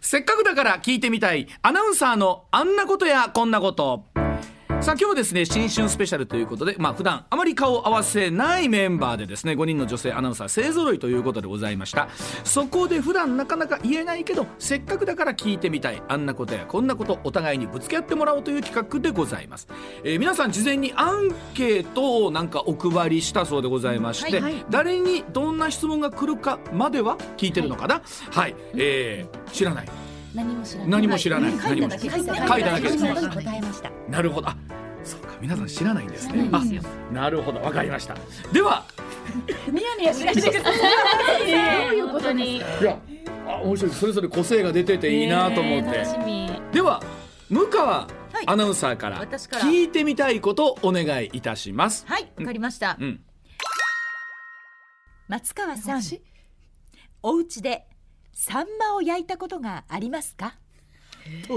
せっかくだから聞いてみたいアナウンサーのあんなことやこんなこと。さあ今日ですね新春スペシャルということでまあ普段あまり顔を合わせないメンバーでですね5人の女性アナウンサー勢ぞろいということでございました。そこで普段なかなか言えないけどせっかくだから聞いてみたい。あんなことやこんなことお互いにぶつけ合ってもらおうという企画でございます、えー皆さん事前にアンケートをなんかお配りしたそうでございまして、はいはい。誰にどんな質問が来るかまでは聞いてるのかな？はい、えー知らない何も知らない。何も知らない、書いただけ。書いただけ。答えました。なるほど。あそうか皆さん知らないんですね。なるほどわかりました。ではニヤニヤしないでください。どういうことにいやあ面白い。それぞれ個性が出てていいなと思って、楽しみ。では向川はい。アナウンサーから聞いてみたいことお願いいたします、はい、わかりました。うん、松川さん、お家でサンマを焼いたことがありますか？ど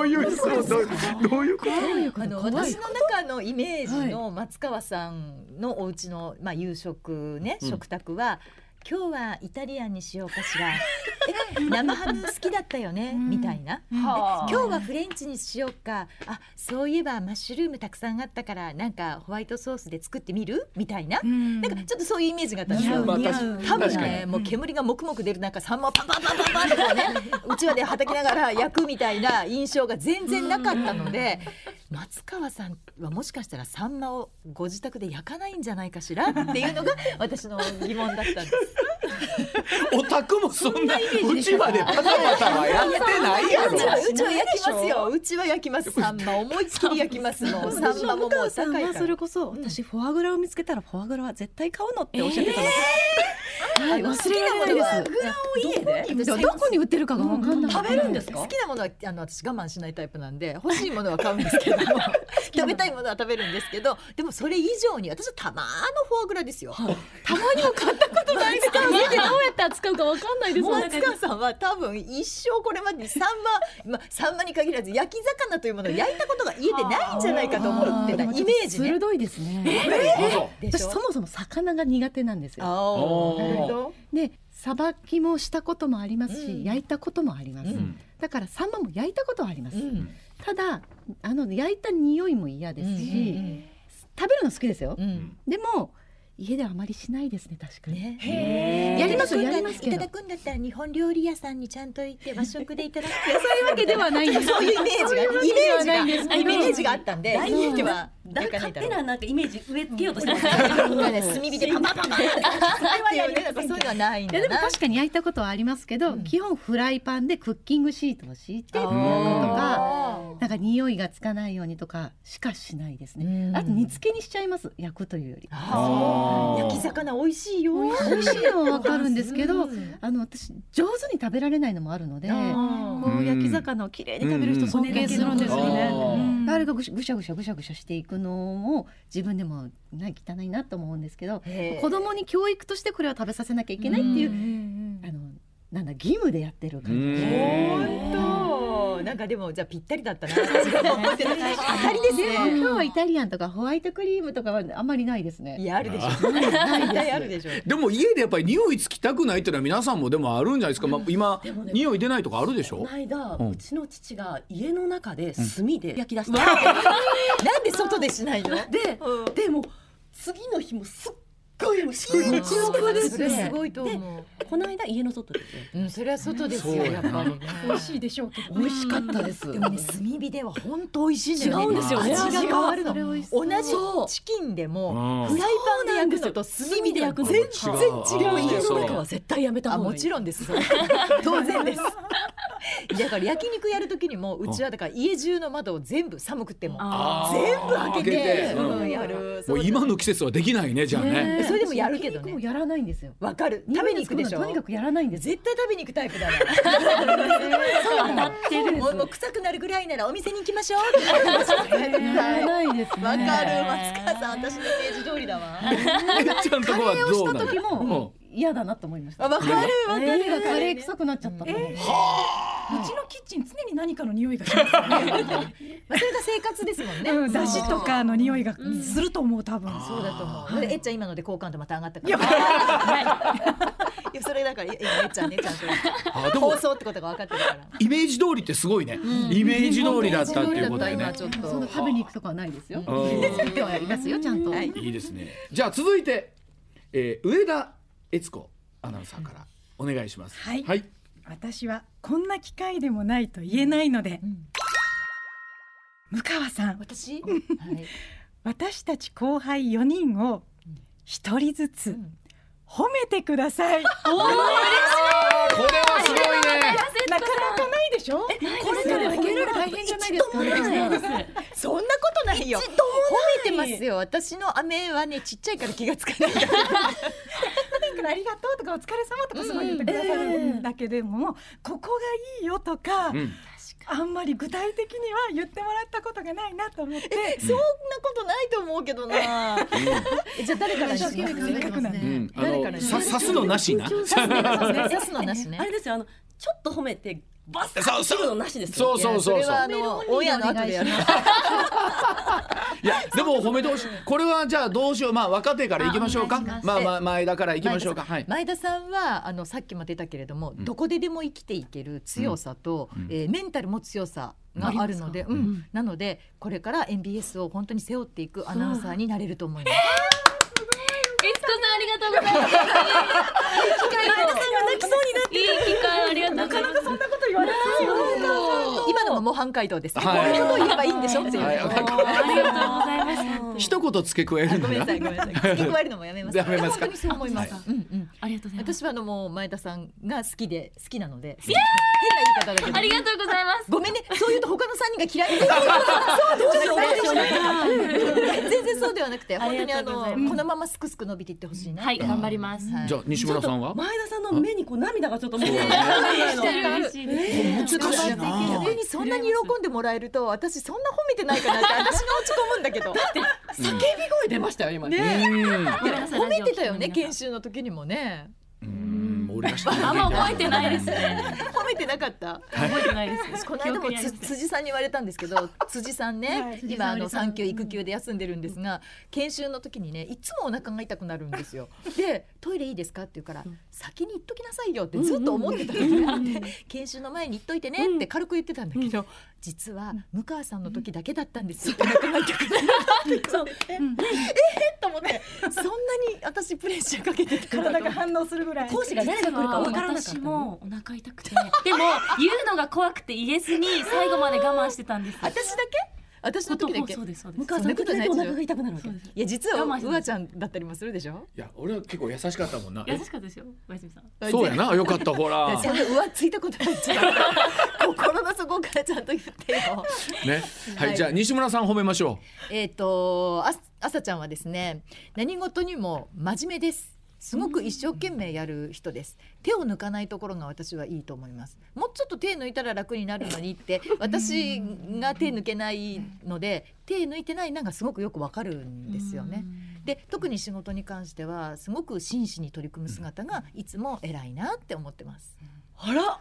ういう質問どうどういうこと？あの私の中のイメージの松川さんのお家のまあ夕食ね、うん。食卓は今日はイタリアンにしようかしら。え生ハム好きだったよね、みたいな。え今日はフレンチにしようか。あ、そういえばマッシュルームたくさんあったからなんかホワイトソースで作ってみる？みたいな。なんかちょっとそういうイメージがあったんですよ。多分ね、もう煙がもくもく出る中、サンマをパンパンパンパンパンってこうね、うちわではたきながら焼くみたいな印象が全然なかったので、松川さんはもしかしたらサンマをご自宅で焼かないんじゃないかしらっていうのが私の疑問だったんです。お宅もそんなうちわでパタパタはやってないやうちはろうちは焼きますよ。うちは焼きます。サンマ思いっきり焼きますもん。サンマももう高いから。はそれ。こそ私フォアグラを見つけたらフォアグラは絶対買うのっておっしゃってたの。で、はい、忘れられないです。グラを家で。どどこに売ってるかが分かんない、食べるんですか？好きなものはあの私我慢しないタイプなんで欲しいものは買うんですけども。食べたいものは食べるんですけどでもそれ以上に私はたまのフォアグラですよ、たまにも買ったことないですから家でどうやって扱うかわかんないですもん松川さんは多分一生これまでにサンマ、まあ、サンマに限らず焼き魚というものを焼いたことが家でないんじゃないかと思ってたイメージね。鋭いですね。あそうでしょ？私そもそも魚が苦手なんですよ。でさばきもしたこともありますし、うん。焼いたこともあります、うん。だからサンマも焼いたことはあります、うん。ただあの焼いた匂いも嫌ですし、食べるの好きですよ、でも家ではあまりしないですね確かに、ね。やりますいただくんだやりますけど。いただくんだったら日本料理屋さんにちゃんと行って和食でいただく。そういうわけではないんです。そういうイメージがイメージがイメージがあったんで。大家では勝手ななんかイメージ植え付けようとしてます。炭火でパンパンパンパンって。いうねなんかそういうのはないんいやでも確かに焼いたことはありますけど、うん。基本フライパンでクッキングシートを敷いてとー。かなんか匂いがつかないようにとかしかしないですね、うん。あと煮付けにしちゃいます。焼くというより。あ焼き魚美味しいよ。美味しいのはわかるんですけど、うん。あの私上手に食べられないのもあるので、こう焼き魚をきれいに食べる人尊敬するんですよね。うん。あれがぐしぐしゃぐしゃぐしゃぐしゃしていくのを自分でもね汚いなと思うんですけど子供に教育としてこれは食べさせなきゃいけないっていう、あのなんだ義務でやってる感じ。うん。で。本当なんかでもじゃあぴったりだったな。当た りですね今日はイタリアンとかホワイトクリームとかはあんまりないですね。いやあるでしょ。ない大です体あるでしょ。でも家でやっぱり匂いつきたくないっていうのは皆さんもでもあるんじゃないですか、まあ、今匂い出ないとかあるでしょ？この間、うん。うちの父が家の中で炭で焼き出した。なんで外でしないの？で、うん。でも次の日もすっごい虫が一億ですそれすごいと思この間家の外で、ううんそれは外ですよやっぱり。ね美味しいでしょうけど。美味しかったです。でもね炭火では本当美味しいんだよね。違うんですよね味が変わるの。同じチキンでもうん。フライパンで焼くのと炭火で焼くの全全然然違う。家の中は絶対やめた方がいい。ちろんです。当然です だから焼肉やる時にもうちはだから家中の窓を全部寒くても。全部開けてやる。もう今の季節はできないねじゃあね。それでもやるけどね。焼肉もやらないんですよ。わかる。食べに行くでしょ。とにかくやらないんです。絶対食べに行くタイプだな 当たってるもうもう臭くなるぐらいならお店に行きましょう。やらないですね。わかる。松川さん私のイメージ通りだわ。ちゃんとこはカレーをしどうなのた時も嫌だなと思いました。あわかるわかるカレーがカレー臭くなっちゃった。うちのキッチン常に何かの匂いがしますそれが生活ですもんね。うん、出汁とかの匂いがうんすると思う多分。そうだと思う。えっちゃん今ので好感度また上がったかいや ら。それだからえっちゃんねちゃんと放送ってことが分かってるから。イメージ通りってすごいね、イメージ通りだったっていうことでね今ちょっとその食べに行くとかはないですよ。うん作ってはいますよちゃんと。はいいいですねじゃあ続いて、えー、上田悦子アナウンサーからお願いしますはいはい、私はこんな機会でもないと言えないので、うん向川さん私？はい。私たち後輩4人を一人ずうつん褒めてください。これはすごいねなかなかないでしょ。これから受けるの大変じゃないですか。そんなことないよ。褒めてますよ。私の飴はねちっちゃいから気がつかない。だからありがとうとかお疲れ様とかすごい言ってくださるんだけでも、ここがいいよとか、うん。あんまり具体的には言ってもらったことがないなと思って。そんなことないと思うけどな。えじゃあ誰からうん、あ誰からすのなしな。刺すのなしね。あ。れですよあのちょっと褒めてバッそうそう。切るのなしですよ。そうそうそうそう。いやそれはあのオンエアの後でやる。いやでも褒めてほしい。これはじゃあどうしよう。まあ若手からいきましょうか。まあまあ前田からいきましょうか。はい。前田さんはあのさっきも出たけれども、どこででも生きていける強さと、うん。えーメンタルも強さがあるので、うん。なのでこれから MBS を本当に背負っていくアナウンサーになれると思います。ありがとうございます。いい機会を。泣きそうになっていい機会をありがとうございます。そんなこと言われますよ。今のも模範解答です。はいこういうことを言えばいいんでしょ？っていう。はいありがとうございます。一言付け加えるんだごめんなさいごめんなさい。付け加えるのもやめます。やめますか？本当にそう思います。はうんうん。ありがとうございます。私はあのもう前田さんが好きで好きなので。変な言い方だけど。ありがとうございます。ごめんね、そう言うと他の三人が嫌いになる。そうどうしよう全然そうではなくて、本当にあのこのまますくすく伸びていってほしいな。はい、頑張ります。はいじゃあ西村さんは？前田さんの目にこう涙がちょっと。難しいなそんなに喜んでもらえると、私そんな褒めてないかなって 私が落ち込むんだけど。叫び声出ましたよ今ね。褒めてたよね、研修の時にもね。うん。俺が知ってる。あんま覚えてないですね。褒めてなかった？覚えてないです。この間も辻さんに言われたんですけど辻さんね、はい。今あの産休育休で休んでるんですが研修の時にねいつもお腹が痛くなるんですよ。でトイレいいですか？って言うから、先に言っときなさいよってずっと思ってたのね、で 研修の前に言っといてねって軽く言ってたんだけど、実は向川さんの時だけだったんですよ。お腹が痛くなるえええと思ってそんなに私プレッシャーかけて体が反応するぐらい。講師が誰が来るかわからなかった私もお腹痛くて、でも言うのが怖くて言えずに最後まで我慢してたんです。私だけ？私の時だけ？そうですそうです。向。川さんの時だけお腹が痛くなるわけ。いや実はうわちゃんだったりもするでしょ？いや俺は結構優しかったもんな。優しかったですよ、小泉さん。そうやなよかったほら。それ浮ついたことない 心の底からちゃんと言ってよ。ね。ははい。いじゃあ西村さん褒めましょえっとああさちゃんはですね何事にも真面目ですすごく一生懸命やる人です。手を抜かないところが私はいいと思います。もうちょっと手抜いたら楽になるのにって私が手抜けないので手抜いてないのがすごくよくわかるんですよね。で特に仕事に関してはすごく真摯に取り組む姿がいつも偉いなって思ってます。あら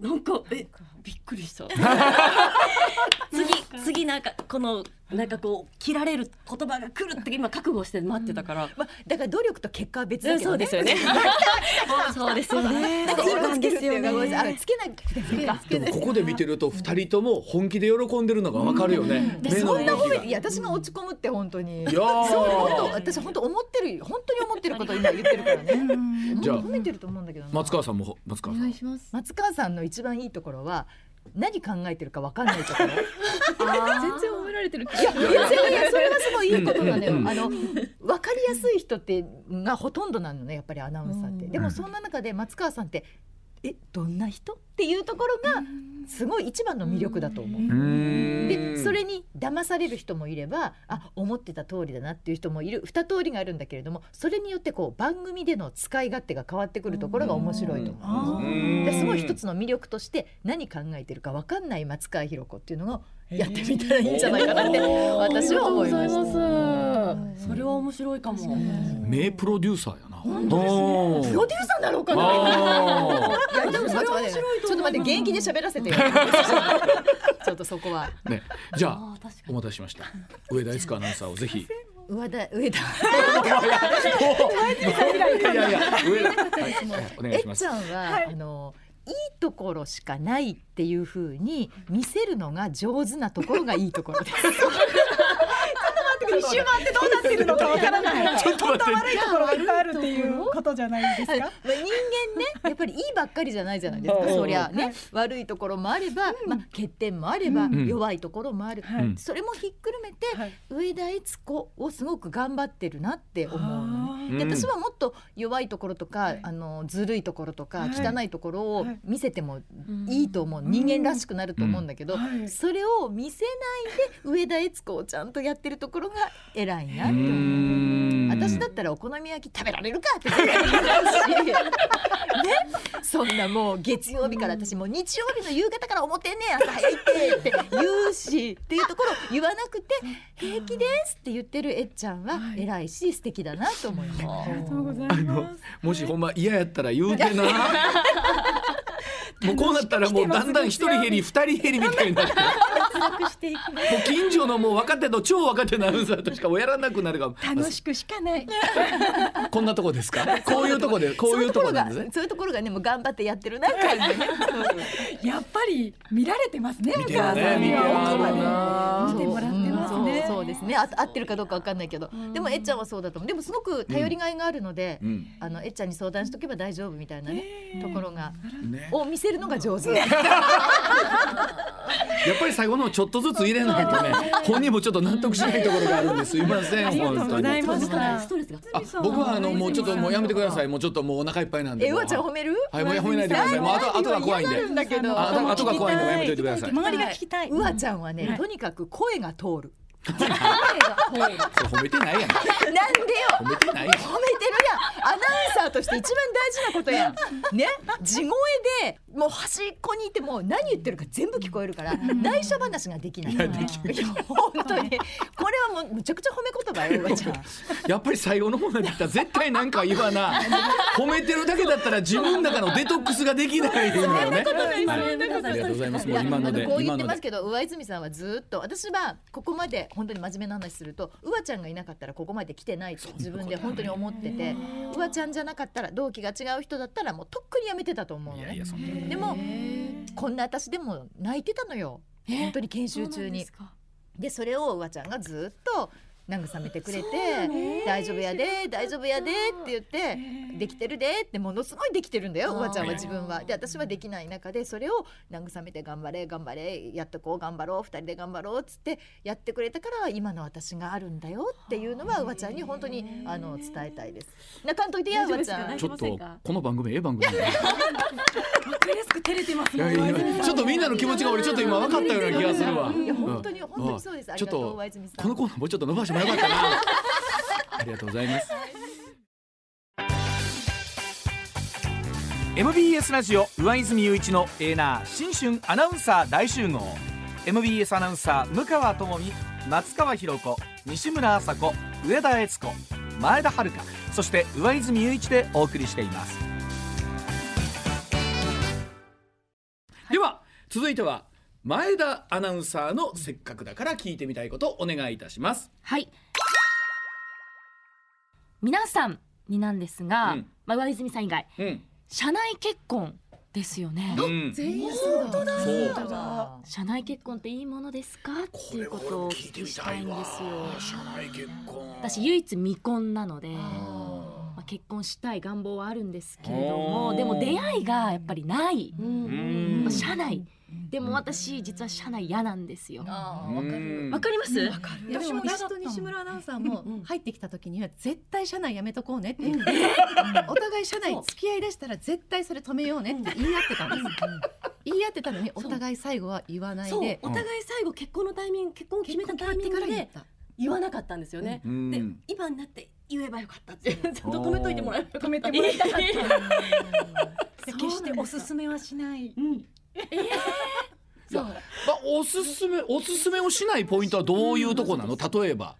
なんかえびっくりした。次次なんかこのなんかこう切られる言葉が来るって今覚悟して待ってたから、まあ、だから努力と結果は別だけどね。そうですよね。そうですよね。なんかそうなんですよつけるっていうかごめんなさいねあつけなくてもいいか。うでもここで見てると二人とも本気で喜んでるのがわかるよね。そんな褒めいや私が落ち込むって本当に。いやそう本当ー私本当思ってる本当に思ってることを今言ってるからね。じゃあ。褒めてると思うんだけどな。松川さんも松川さん。します。松川さんの一番いいところは何考えてるかわかんないところ。全然褒められてる気いやいやそれがすごいいいことなのよ。うんあのわかりやすい人ってがほとんどなのねやっぱりアナウンサーって。でもそんな中で松川さんってえどんな人？っていうところがすごい一番の魅力だと思う。でそれに騙される人もいればあ思ってた通りだなっていう人もいる。二通りがあるんだけれどもそれによってこう番組での使い勝手が変わってくるところが面白いと思う。ですごい一つの魅力として何考えてるか分かんない松川博子っていうのがやってみたらいいんじゃないかなって私は思いました。す。それは面白いかも。名プロデューサーやな。本プロデューサーなのかな。あいやでもそれは面白いちょっと待って元気で喋らせてよ。ちょっとそこは。ーね。じゃあお待たせしました。上田悦子アナウンサーをぜひ。上田上田。いやいやいや上田。はい。お願いします。えっちゃんは、あのいいところしかないっていう風に見せるのが上手なところがいいところです。一周回ってどうなってるのかわからない。ちょっと待って。悪いところがいっぱいあるっていうことじゃないですか？まあ人間ねやっぱりいいばっかりじゃないじゃないですか。そりゃね悪いところもあれば、まあ、欠点もあれば、ん。弱いところもある、はい。それもひっくるめて、はい。上田悦子をすごく頑張ってるなって思うの。ね。でうん。私はもっと弱いところとか、あのずるいところとか、はい。汚いところをはい。見せてもいいと思う、人間らしくなると思うんだけど、はい。それを見せないで上田悦子をちゃんとやってるところが偉いなって思う。うん。私だったらお好み焼き食べられるかって絶対言うし ね。そんなもう月曜日から私もう日曜日の夕方から思ってんねん朝早いってって言うしっていうところ 言わなくて平気ですって言ってるえっちゃんは偉いし素敵だなと思います。ありがとうございあのます。もしほんま嫌やったら言うてな もうこうなったらもうだんだん一人減り二人減りみたいになってもう近所のもう若手の超若手のアナウンサーとしかやらなくなるかも楽しくしかない。こんなとこですか？こういうとこで こういうとこなんですねそういうところがねもう頑張ってやってるな感じね。やっぱり見られてますね。見てるね見てるな見てもらってますね。合ってるかどうかわかんないけど。でもえっちゃんはそうだと思う。でもすごく頼りがいがあるので、うん。あのえっちゃんに相談しとけば大丈夫みたいなね、ところがね。を見せるのが上手。やっぱり最後のちょっとずつ入れないとね 本人もちょっと納得しないところがあるんです。すいません本当に。僕はあのもうちょっともうやめてください。もうちょっともうお腹いっぱいなんで。えうわちゃん褒める？はいもう褒めないでください。もうあとあとが怖いんで。あとが怖いんでやめといてください周りが聞きたい。うわちゃんはね、とにかく声が通る。そう褒めてないやん。なんでよ。褒めてないやん。褒めてるやん。アナウンサーとして一番大事なことやん。ね、地声でもう端っこにいても何言ってるか全部聞こえるから内緒話ができない。いや本当に。これはもうむちゃくちゃ褒め言葉ようわちゃん。やっぱり最後の方になってきたら絶対なんか言わな。褒めてるだけだったら自分の中のデトックスができないのよね。はい。ありがとうございます。もう今のでこう言ってますけど上泉さんはずっと私はここまで本当に真面目な話するとうわちゃんがいなかったらここまで来てないと自分で本当に思っててうわちゃんじゃなかったら同期が違う人だったらもうとっくにやめてたと思うのね。いやいやそんなでもこんな私でも泣いてたのよ。本当に研修中に。でそれをうわちゃんがずっと慰めてくれて「大丈夫やで大丈夫やで」って言って「できてるで」ってものすごいできてるんだようわちゃんは自分は。で私はできない中でそれを慰めて「頑張れ頑張れやっとこう頑張ろう二人で頑張ろう」っつってやってくれたから今の私があるんだよっていうのはうわちゃんに本当にあの伝えたいです。泣かんといてやうわちゃん。ちょっとこの番組ええ番組だね。わかりやすく照れちょっとみんなの気持ちが俺ちょっと今分かったような気がするわ。いやうん本当に本当にそうです。ちょっと。このコーナーもうちょっと伸ばしてもよかったな。ありがとうございます。MBS ラジオ上泉雄一のエーナー新春アナウンサー大集合。MBS アナウンサー向川智美松川博子西村麻子上田悦子前田遥そして上泉雄一でお送りしています。では続いては前田アナウンサーのせっかくだから聞いてみたいことをお願いいたします。はい。皆さんになんですが、うん。まあ、上泉さん以外うん。社内結婚ですよね。うん。全員そうだ。そうだ。社内結婚っていいものですか？っていうことをお聞きしたいんですよ。社内結婚。私唯一未婚なのであまあ、結婚したい願望はあるんですけれどもでも出会いがやっぱりない、うん。まあ社内。でも私実は社内嫌なんですよ。わかる。んわかります、いやでも私と西村アナウンサーも入ってきた時には絶対社内やめとこうねって。言って、お互い社内付き合いだしたら絶対それ止めようねって言い合ってたんです、言い合ってたのにお互い最後は言わないで。お互い最後結婚のタイミング結婚を決めたタイミングで言わなかったんですよね。うん。で今になって言えばよかったって ちゃんと止めといてもらえばよかった。止めてもらいたかった。そう決しておすすめはしない。うん。いやまあ、おすすめおすすめをしないポイントはどういうとこなの？例えば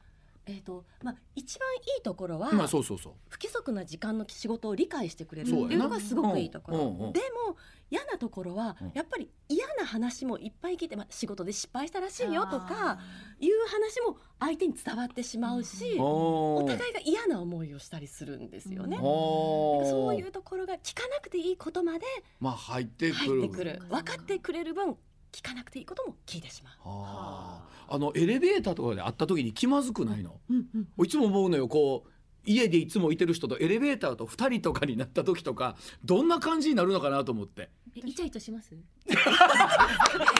えっ、とまあ一番いいところは、まあそうそうそう。不規則な時間の仕事を理解してくれるっていうのがすごくいいところ、うんうんうん。でも嫌なところはうん。やっぱり嫌な話もいっぱい聞いて、まあ、仕事で失敗したらしいよとかいう話も相手に伝わってしまうし、おお互いが嫌な思いをしたりするんですよね。おそういうところが聞かなくていいことまでまあ入ってく入るってくる。分かってくれる分聞かなくていいことも聞いてしまう。はあ。あ。のエレベーターとかで会った時に気まずくないの、うんうん。いつも思うのよこう家でいつもいてる人とエレベーターと2人とかになった時とかどんな感じになるのかなと思って。えイチャイチャします？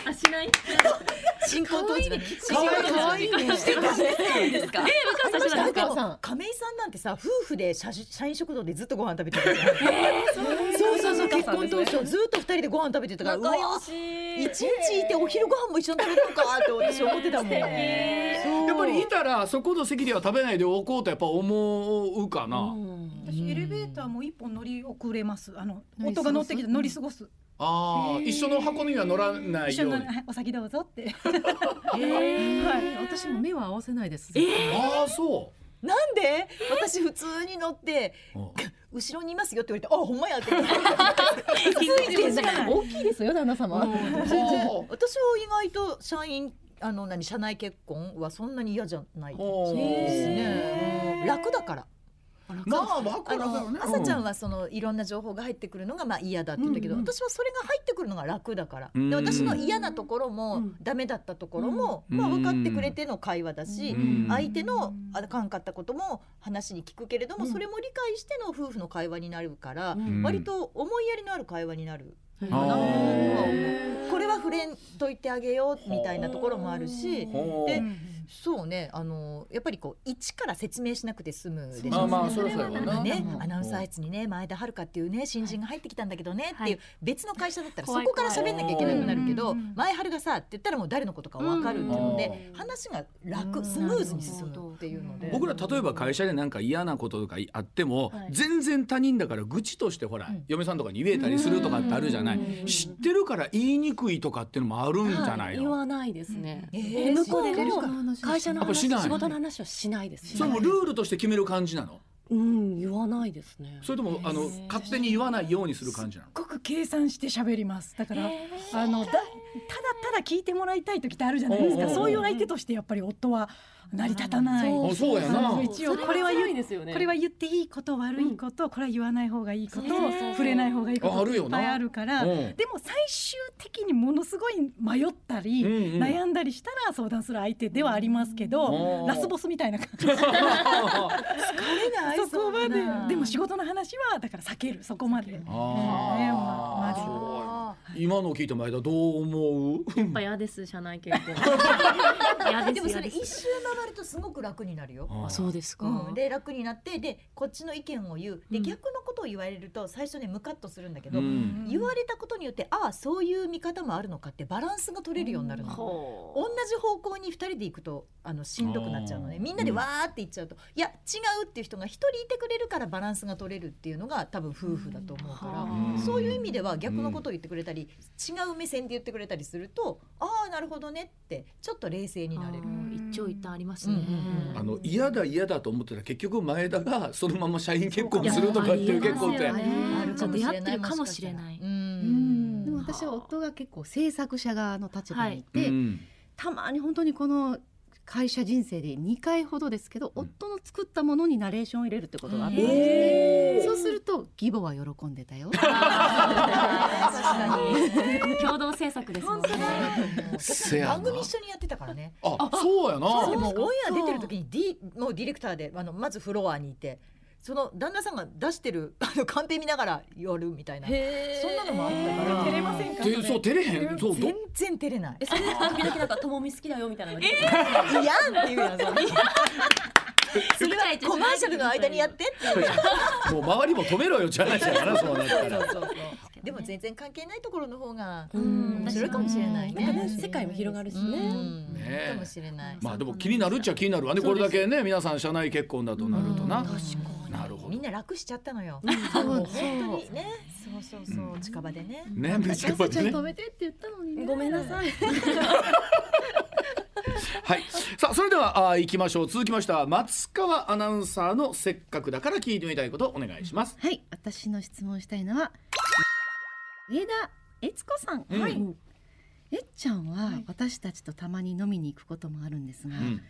あしない？新婚当時のかわいいかわいいね。してたね。ですか。ありましたなんかでも亀井さんなんてさ夫婦で社社員食堂でずっとご飯食べてたからそうそうそう結婚当初ずっと二人でご飯食べてたからうわしい一日いてお昼ご飯も一緒に食べるのかって私思ってたもん。そうやっぱりいたらそこの席では食べないでおこうとやっぱ思うかな、私エレベーターも一本乗り遅れます。あの夫が乗ってきて乗り過ごす。ああ一緒の箱には乗らない一緒ようににはいお先どうぞって。はい、私も目は合わせないです。ああそなんで？私普通に乗って後ろにいますよって言われてあほんまやって。ついてな い大きいですよ旦那様。私は意外と社員あの何社内結婚はそんなに嫌じゃないですね、う。ん楽だから。まあわかある朝ちゃんはそのいろんな情報が入ってくるのがまあ嫌だって言ったけど、うんうん私はそれが入ってくるのが楽だから、うん。で私の嫌なところも、うん。ダメだったところも、うん。まあ、分かってくれての会話だし、うん。相手のあかんかったことも話に聞くけれども、うん。それも理解しての夫婦の会話になるから、ん。割と思いやりのある会話になる。あかなとは思ー。うこれは触れんといてあげようみたいなところもあるしでそうね。あのやっぱりこう一から説明しなくて済むでしょ。まあまあそりゃそうやわな。ねう、ん。アナウンサー室にね前田遥っていうね新人が入ってきたんだけどねってはいいう別の会社だったらそこから喋んなきゃいけなくなるけど前春がさって言ったらもう誰のことか分かるっていうのでうん。話が楽スムーズに進むっていうので。僕ら例えば会社でなんか嫌なこととかあっても、はい。全然他人だから愚痴としてほら、うん。嫁さんとかに言えたりするとかってあるじゃない、うん。知ってるから言いにくいとかっていうのもあるんじゃないの、言わないですね。向こう知ってるか。も会社の話、仕事の話はしないです。それもルールとして決める感じなの？うん、言わないですね。それともあの勝手に言わないようにする感じなの？すごく計算して喋りますだからあのだただただ聞いてもらいたい時ってあるじゃないですか。そういう相手としてやっぱり夫は成り立たない。あそうやな。一応これは言ですよね。これは言っていいこと悪いこと、これは言わない方がいいことそうそうそう。触れない方がいいこといっぱいあるからうん。でも最終的にものすごい迷ったり、うんうん。悩んだりしたら相談する相手ではありますけど、うん。ラスボスみたいな感じ。疲れないそこまで。なで。も仕事の話はだから避ける。そこまで。ねあままずあ今の聞いた前田どう思う？やっぱ嫌です社内結婚 嫌ですでもそれ一周回るとすごく楽になるよ。あそうですか。うん、で楽になってでこっちの意見を言う。で、うん。逆のことを言われると最初ねムカッとするんだけど、うん。言われたことによってああそういう見方もあるのかってバランスが取れるようになるの。同じ方向に2人で行くとあのしんどくなっちゃうのね。あー。みんなでわーって言っちゃうと、いや違うっていう人が1人いてくれるからバランスが取れるっていうのが多分夫婦だと思うから、うん。そういう意味では逆のことを言ってくれたり、違う目線で言ってくれたりするとああなるほどねってちょっと冷静になれる。一長一短ありますね。うんうんうん。あの嫌だ嫌だと思ってたら結局前田がそのまま社員結婚するとかっていう結婚っていやありますよねあるかもしれない。出会ってるかもしれない。うん。でも私は夫が結構制作者側の立場にいて、うん。たまに本当にこの会社人生で2回ほどですけど、夫の作ったものにナレーションを入れるってことがあって、へー。そうすると義母は喜んでたよ。共同制作ですもんね。番組一緒にやってたからね。あそうやな。でもオンエア出てる時に D もうディレクターであのまずフロアにいてその旦那さんが出してる あのカンペ見ながらやるみたいな。そんなのもあったから。照れませんか？でそう照れへん。そうど全然照れない。え、それで時々なんかともみ好きだよみたいなの。いやんっていうやんそれ。はコマーシャルの間にやってって言う。もう周りも止めろよじゃないからそうなったら。そうそうそうでも全然関係ないところの方がうん。面白いかもしれないね。世界も広がるしね。うん。ねかもしれない。まあでも気になるっちゃ気になるわね。これだけね皆さん社内結婚だとなるとな。なるほど。みんな楽しちゃったのよ。本当にね、そう。そうそう、近場でね。ねめちゃくちゃね止めてって言ったのにね。ごめんなさい。はい。さあそれではあー行きましょう。続きましては松川アナウンサーのせっかくだから聞いてみたいことお願いします。はい。私の質問したいのは上田悦子さん、うん。はい。えっちゃんは私たちとたまに飲みに行くこともあるんですが、うん。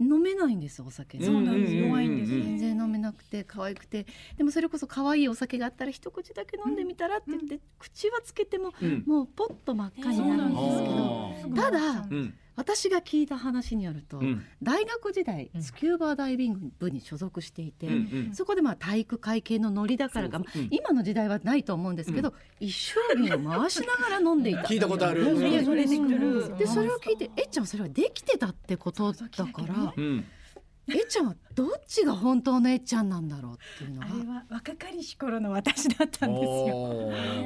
飲めないんですお酒。そうなんです。弱いんです。全然飲めなくて可愛くて。でもそれこそ可愛いお酒があったら一口だけ飲んでみたらって言って、口はつけてもうん。もうポッと真っ赤になるんですけど、ただうん私が聞いた話によると、うん。大学時代うん。スキューバダイビング部に所属していて、うんうん。そこでまあ体育会系のノリだからか、そうそう。うん。今の時代はないと思うんですけど、一升瓶を回しながら飲んでいた。聞いたことあるうんうんでそれを聞いてえっちゃんはそれはできてたってことだからうん。えっちゃんはどっちが本当のえっちゃんなんだろうっていうのあがれは若かりし頃の私だったんですよ。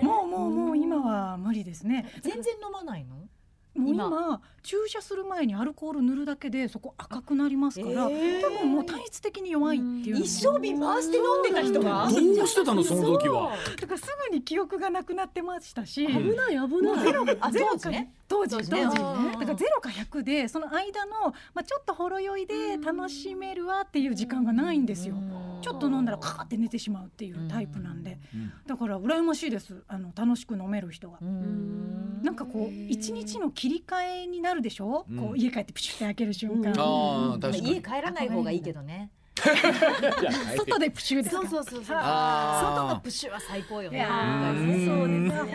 もうもうもう今は無理ですね。全然飲まないの？もう今。今注射する前にアルコール塗るだけでそこ赤くなりますから、えー。多分もう体質的に弱いっていう一升瓶回して飲んでた人が。どうしてたのその時は。だからすぐに記憶がなくなってましたし、危危ない危ない。ゼロあゼロか当時ね。当時当時だからゼロか100でその間の、まあ、ちょっとほろ酔いで楽しめるわっていう時間がないんですよ。ちょっと飲んだらカーって寝てしまうっていうタイプなんで、うん。だから羨ましいです。あの楽しく飲める人が。う。ん。なんかこう一日の切り替えになるでしょ、うん。こう家帰ってプシュって開ける瞬間、家帰らない方がいいけどね。外でプシュですか？そうそうそうそう。外のプッシュは最高よね。いやーそう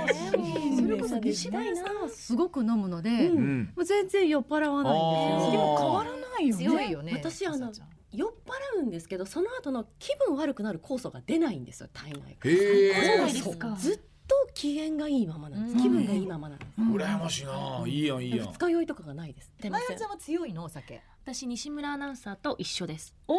ですね。それこそ西村さん。はすごく飲むので、もうん。う全然酔っ払わないんですよ。でも変わらないよね。強いよね。私あの酔っ払うんですけどその後の気分悪くなる酵素が出ないんですよ体内から。へえじゃないですかずっと機嫌がいいままなんです。うん気分がいいままなんです。羨ましいないいやんいいやん二日酔いとかがないです。まやちゃんは強いの？お酒。私西村アナウンサーと一緒です。あ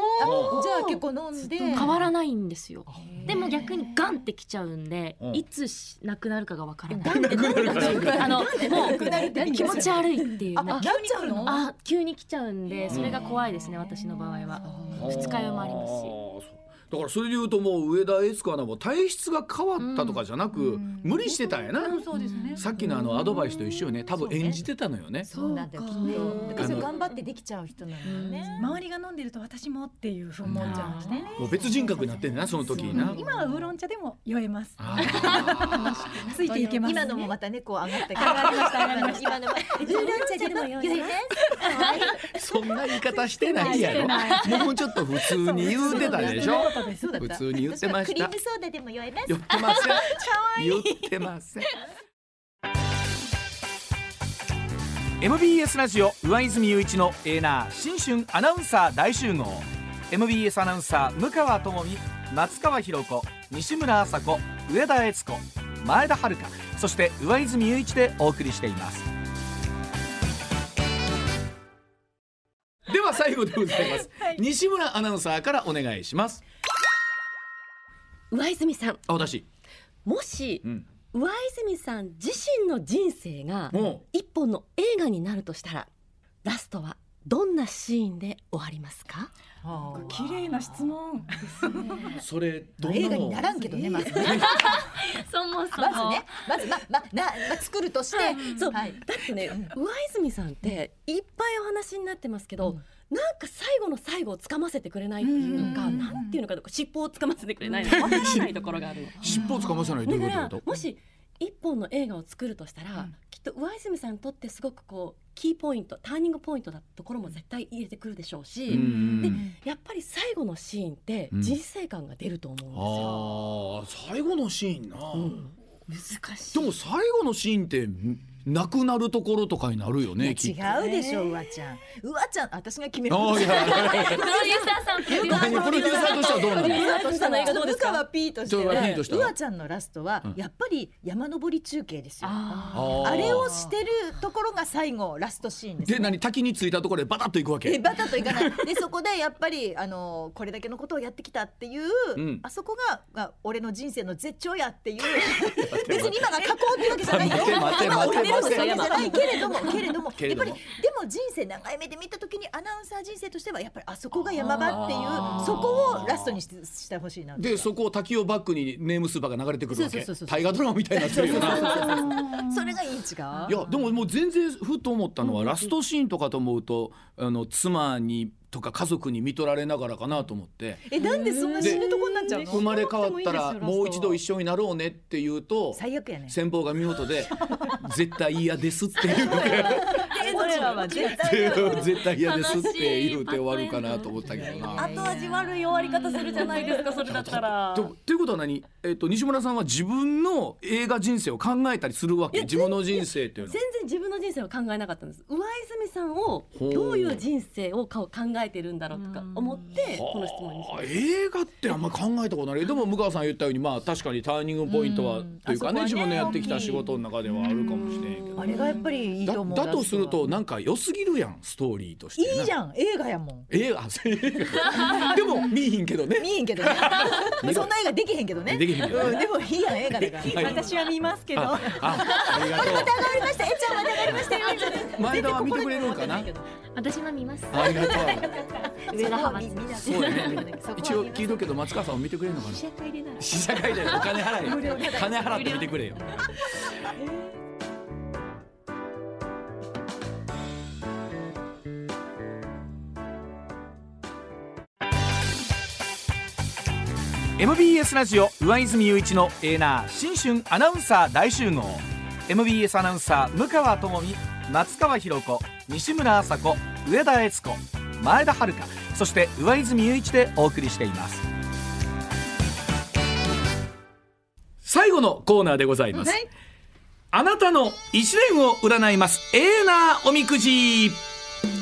じゃあ結構飲んで。変わらないんですよ。でも逆にガンってきちゃうんでうん。いつしなくなるかがわからない。ガンって何が違うあのもう気持ち悪いっていうあもうなっちゃうの？あ急に来ちゃうんでそれが怖いですね私の場合は。二日酔いもありますしだからそれで言うともう上田悦子アナも体質が変わったとかじゃなく、無理してたんやな、うん。そうですね。さっきのあのアドバイスと一緒よね。多分演じてたのよね。そうなんだよきっと。だか。頑張ってできちゃう人なのよね。周りが飲んでると私もっていうふうに思っちゃうんですね。もう別人格になってんなその時にな。今はウーロン茶でも酔えます。ついていけます、今のもまたねこう上がったけど。上がりました上がりました。今のも。ウーロン茶でも酔います。そんな言い方してないやろ。もうちょっと普通に言うてたでしょそうだ。普通に言ってました。クリームソーダでも酔えます。言ってません言ってません。MBS ラジオ上泉雄一のエーナー新春アナウンサー大集合。MBS アナウンサー向川智美松川博子西村麻子上田悦子前田遥そして上泉雄一でお送りしています。では最後でございます、西村アナウンサーからお願いします上泉さん。あ私。もしうん。上泉さん自身の人生がも一本の映画になるとしたらラストはどんなシーンで終わりますか？綺麗な質問 それどんなの？映画にならんけどね まずね。そもそも。まずね。まずままなま作るとして。そう。はい。だってね、うん。上泉さんっていっぱいお話になってますけど、なんか最後の最後をつかませてくれないっていうか、うん。なんていうのか尻尾をつかませてくれないのかわからないところがあるの。尻尾をつかまさないどういうこと？もし一本の映画を作るとしたら、きっと上泉さんにとってすごくこうキーポイントターニングポイントだところも絶対入れてくるでしょうし、うんでやっぱり最後のシーンってうん。人生観が出ると思うんですよ。ああ最後のシーンな、うん。難しい。でも最後のシーンってんなくなるところとかになるよね違うでしょうわちゃん。うわちゃん私が決める。あーいやプロデューサーさんプロデューサー何プロデューサーとしてはどうなの？うわとしたら映画どうですか向川 P としてうわちゃんのラストはうんやっぱり山登り中継ですよ。あれをしてるところが最後ラストシー。ンです、で何滝に着いたところでバタッと行くわけでバタッといかないでそこでやっぱりあのこれだけのことをやってきたっていう、うんあそこがが俺の人生の絶頂やっていう別に今が過去ってわけじゃないよでもそれじゃ山ないけれども けれどもやっぱりでも人生長い目で見た時にアナウンサー人生としてはやっぱりあそこが山場っていうそこをラストにしてしてほしいなでそこを滝をバックにネームスーパーが流れてくるわけ。大河ドラマみたいになってるよな。それがいいん違う？いやでももう全然ふと思ったのは、ラストシーンとかと思うとあの妻にとか家族に見取られながらかなと思って。えなんでそんな死ぬとこになっちゃうの？生まれ変わったらもう一度一緒になろうねって言うと最悪やね。先方が見事で絶対嫌ですって言う。て 俺らは絶対絶対嫌ですって言うて終わるかなと思ったけどな。後味悪い終わり方するじゃないですかそれだったら。とということは何、えっと西村さんは自分の映画人生を考えたりするわけ？自分の人生っていうの全然自分の人生を考えなかったんです。上泉さんをどういう人生をか考えてるんだろうとか思ってこの質問にしまあした。映画ってあんま考えたことないでも向川さん言ったようにまあ確かにターニングポイントは、というかね自分のやってきた仕事の中ではあるかもしれんけど。あれがやっぱりいいとだ思う。だとするとなんか良すぎるやんストーリーとしていいじんゃん映画やもん。映画 でも見えひんけどね。見えへんけどね。そんな映画できへんけどね。できへんけどね。うんでもいいやん映画だから。はい。私は見ますけど。ああありがと上がりました。えちゃんまた上がりました。よう前田は見てくれるんかな？私は見ます。ありがとう。上田派閥そうだね一応聞いとくけど松川さんも見てくれるのかな？試写会でなら試写会でお金払えよ。金払って見てくれよ MBS ラジオ上泉雄一のエーナー新春アナウンサー大集合。MBS アナウンサー向川智美松川博子西村麻子上田悦子前田遥そして上泉雄一でお送りしています。最後のコーナーでございます、あなたの一年を占います。エーナーおみくじ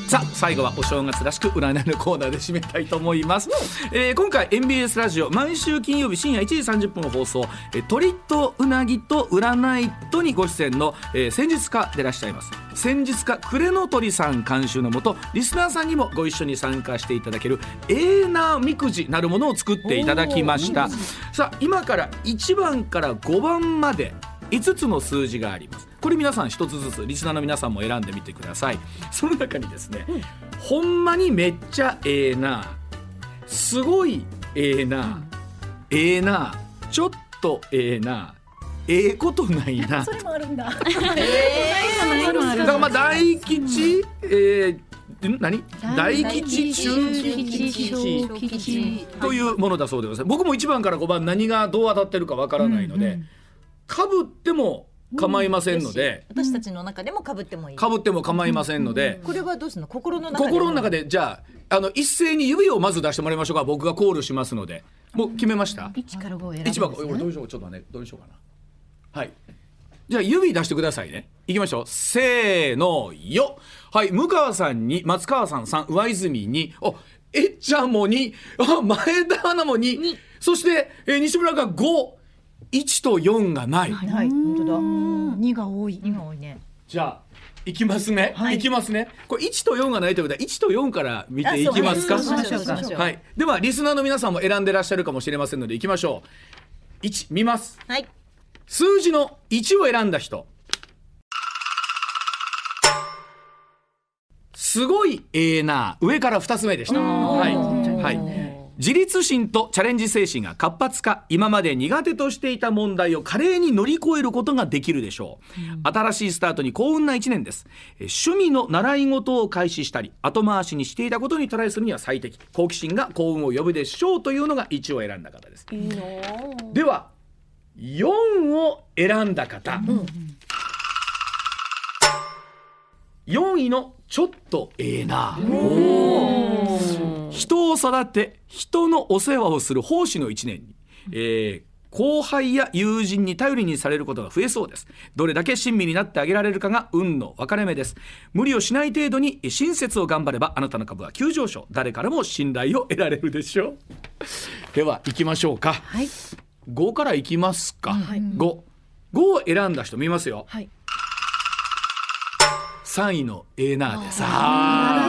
さあ最後はお正月らしく占いのコーナーで締めたいと思います、えー今回 MBS ラジオ毎週金曜日深夜1時30分放送「えー鳥とうなぎと占いと」にご出演の、えー戦術家でいらっしゃいます。戦術家暮れの鳥さん監修のもとリスナーさんにもご一緒に参加していただけるエーナーみくじなるものを作っていただきました。さあ今から1番から5番まで5つの数字がありますこれ皆さん一つずつリスナーの皆さんも選んでみてください。その中にですね、ほんまにめっちゃええなすごいええな、ええなちょっとええなええことないな。それもあるんだ。だからまあ大吉えー、ん？何？大吉中吉小吉というものだそうでございます。僕も1番から5番何がどう当たってるかわからないので、かぶっても構いませんので、私たちの中でも被ってもいい。かぶっても構いませんので、これはどうするの？心の中で心の中でじゃああの一斉に指をまず出してもらいましょうか。僕がコールしますので。もう決めました？一から五を選ぶんです一番俺どうしようちょっとねどうしようかな。はい。じゃあ指出してくださいね。いきましょう。せーのよ。はい向川さんに松川さん3上泉に。おえっちゃんも2あ前田アナも2そして、えー西村が51と4がない、はい本当だ。2が多い。今多いね。じゃあいきますね、い、きますね。これ1と4がないということは1と4から見ていきますか？はい、ではリスナーの皆さんも選んでらっしゃるかもしれませんのでいきましょう。1見ます。はい。数字の1を選んだ人。すごいええな上から2つ目でした。はい、はい、自立心とチャレンジ精神が活発化今まで苦手としていた問題を華麗に乗り越えることができるでしょう、新しいスタートに幸運な1年です。え趣味の習い事を開始したり後回しにしていたことにトライするには最適好奇心が幸運を呼ぶでしょうというのが1を選んだ方です。では4を選んだ方、4位のちょっとええな。人を育て人のお世話をする奉仕の1年に、えー後輩や友人に頼りにされることが増えそうです。どれだけ親身になってあげられるかが運の分かれ目です。無理をしない程度に親切を頑張ればあなたの株は急上昇。誰からも信頼を得られるでしょう。では行きましょうか、はい。5からいきますか、5 5を選んだ人見ますよ。はい3位のエーナーでさ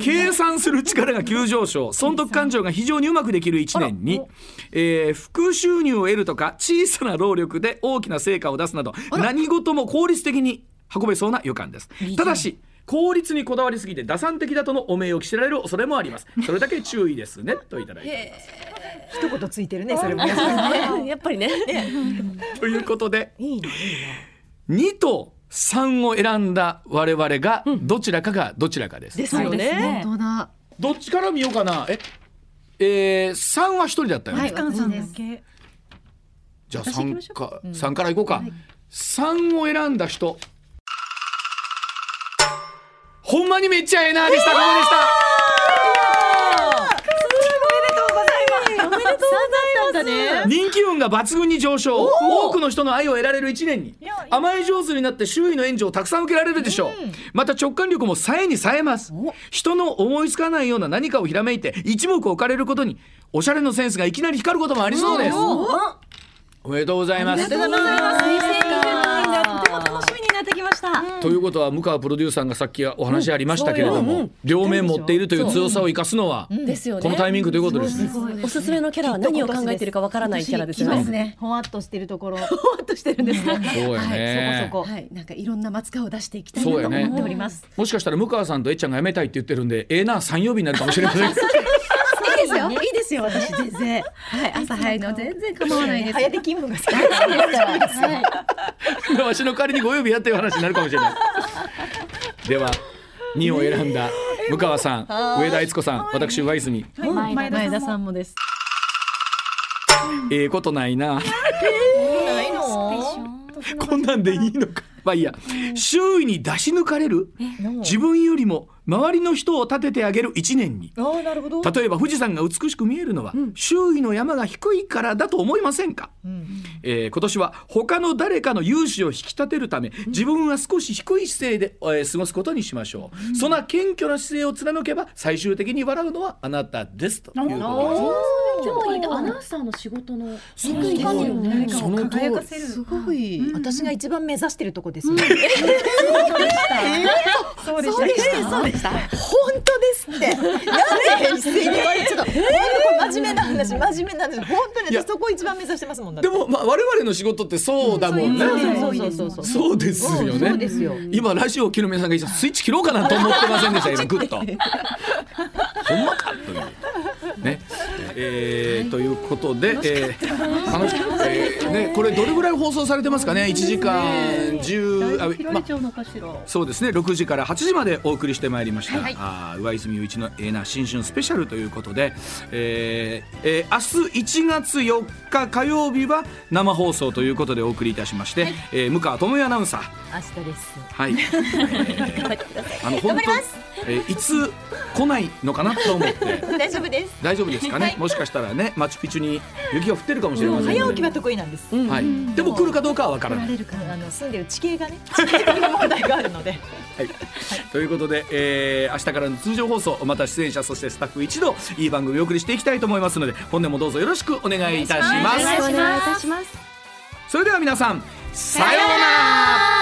計算する力が急上昇。損得感情が非常にうまくできる1年に、えー副収入を得るとか小さな労力で大きな成果を出すなど何事も効率的に運べそうな予感です。ただし効率にこだわりすぎて打算的だとのお名を着せられる恐れもあります。それだけ注意ですね。といただいて一言ついてるねそれも。やっぱりね。ますということでいいの2と3を選んだ我々がどちらかがどちらかです、ですよね。本当だ。どっちから見ようかな。ええー、3は1人だったよね、はい深野さんだけじゃあ3私行きましょう。か、三からいこうか、3を選んだ人。ほんまにめっちゃええなでした。ここでした人気運が抜群に上昇。多くの人の愛を得られる1年に。甘え上手になって周囲の援助をたくさん受けられるでしょう、また直感力も冴えに冴えます。人の思いつかないような何かをひらめいて一目置かれることにおしゃれのセンスがいきなり光ることもありそうです。おめでとうございます。とても楽しみになってきました。ということは向川プロデューサーがさっきお話ありましたけれども、両面持っているという強さを生かすのはですよね。このタイミングということですね。おすすめのキャラは何を考えてるかわからないキャラですよね。ね。ほわっとしてるところ。ほわっとしてるんですね。そうやね。そこそこ。はい。なんかいろんな松川を出していきたいなとそうやね。思っております。もしかしたら向川さんとえっちゃんが辞めたいって言ってるんで、ええな三曜日になるかもしれません。いいですよ いいですよ私全然。はい朝早いの全然構わないです。早出勤務が好き わしの代わりにご曜日やっていう話になるかもしれない。では2を選んだ向川さん、上田悦子さん、私上泉。はい。前前田田さんも。さんもです。ええことないな。ないの？こんなんでいいのか。まあいいや。周囲に出し抜かれる？自分よりも周りの人を立ててあげる一年に。ああなるほど。例えば富士山が美しく見えるのは、周囲の山が低いからだと思いませんか、えー今年は他の誰かの勇姿を引き立てるため自分は少し低い姿勢で、えー過ごすことにしましょう、そんな謙虚な姿勢を貫けば最終的に笑うのはあなたです。ということです。今日いいアナウンサーの仕事のそいい感じよね。その通り輝かせるすごい。私が一番目指してるとこですね そうでした。そうでした本当ですって。なんで一斉に言われちゃった。本当真面目な話真面目な話。本当にそこ一番目指してますもんでも、まあ、我々の仕事ってそうだもんね、そうそうそうそうそうそう。ですよね。そうですよ。今ラジオを聞の皆さんがスイッチ切ろうかなと思ってませんでした今グッと。ほんまかという。ね、えー、ということで、えー、楽しえー、ねこれどれぐらい放送されてますかね？1時間10あま切られちゃうのかしら。そうですね。6時から8時までお送りしてまいりました、あー上泉雄一のええな新春スペシャルということで、えーえー明日1月4日火曜日は生放送ということでお送りいたしまして、えー向川智也アナウンサー。明日です。はい、えーあの本当えーいつ来ないのかなと思って。大丈夫です。大丈夫ですかね、もしかしたらねマチュピチュに雪が降ってるかもしれませんので、早起きは得意なんです。はい、でも来るかどうかはわからない。あの住んでる地形がね地形的な問題があるので。はい、ということで、えー明日からの通常放送また出演者そしてスタッフ一同いい番組をお送りしていきたいと思いますので本年もどうぞよろしくお願いいたします。お願いいたします。それでは皆さんさようなら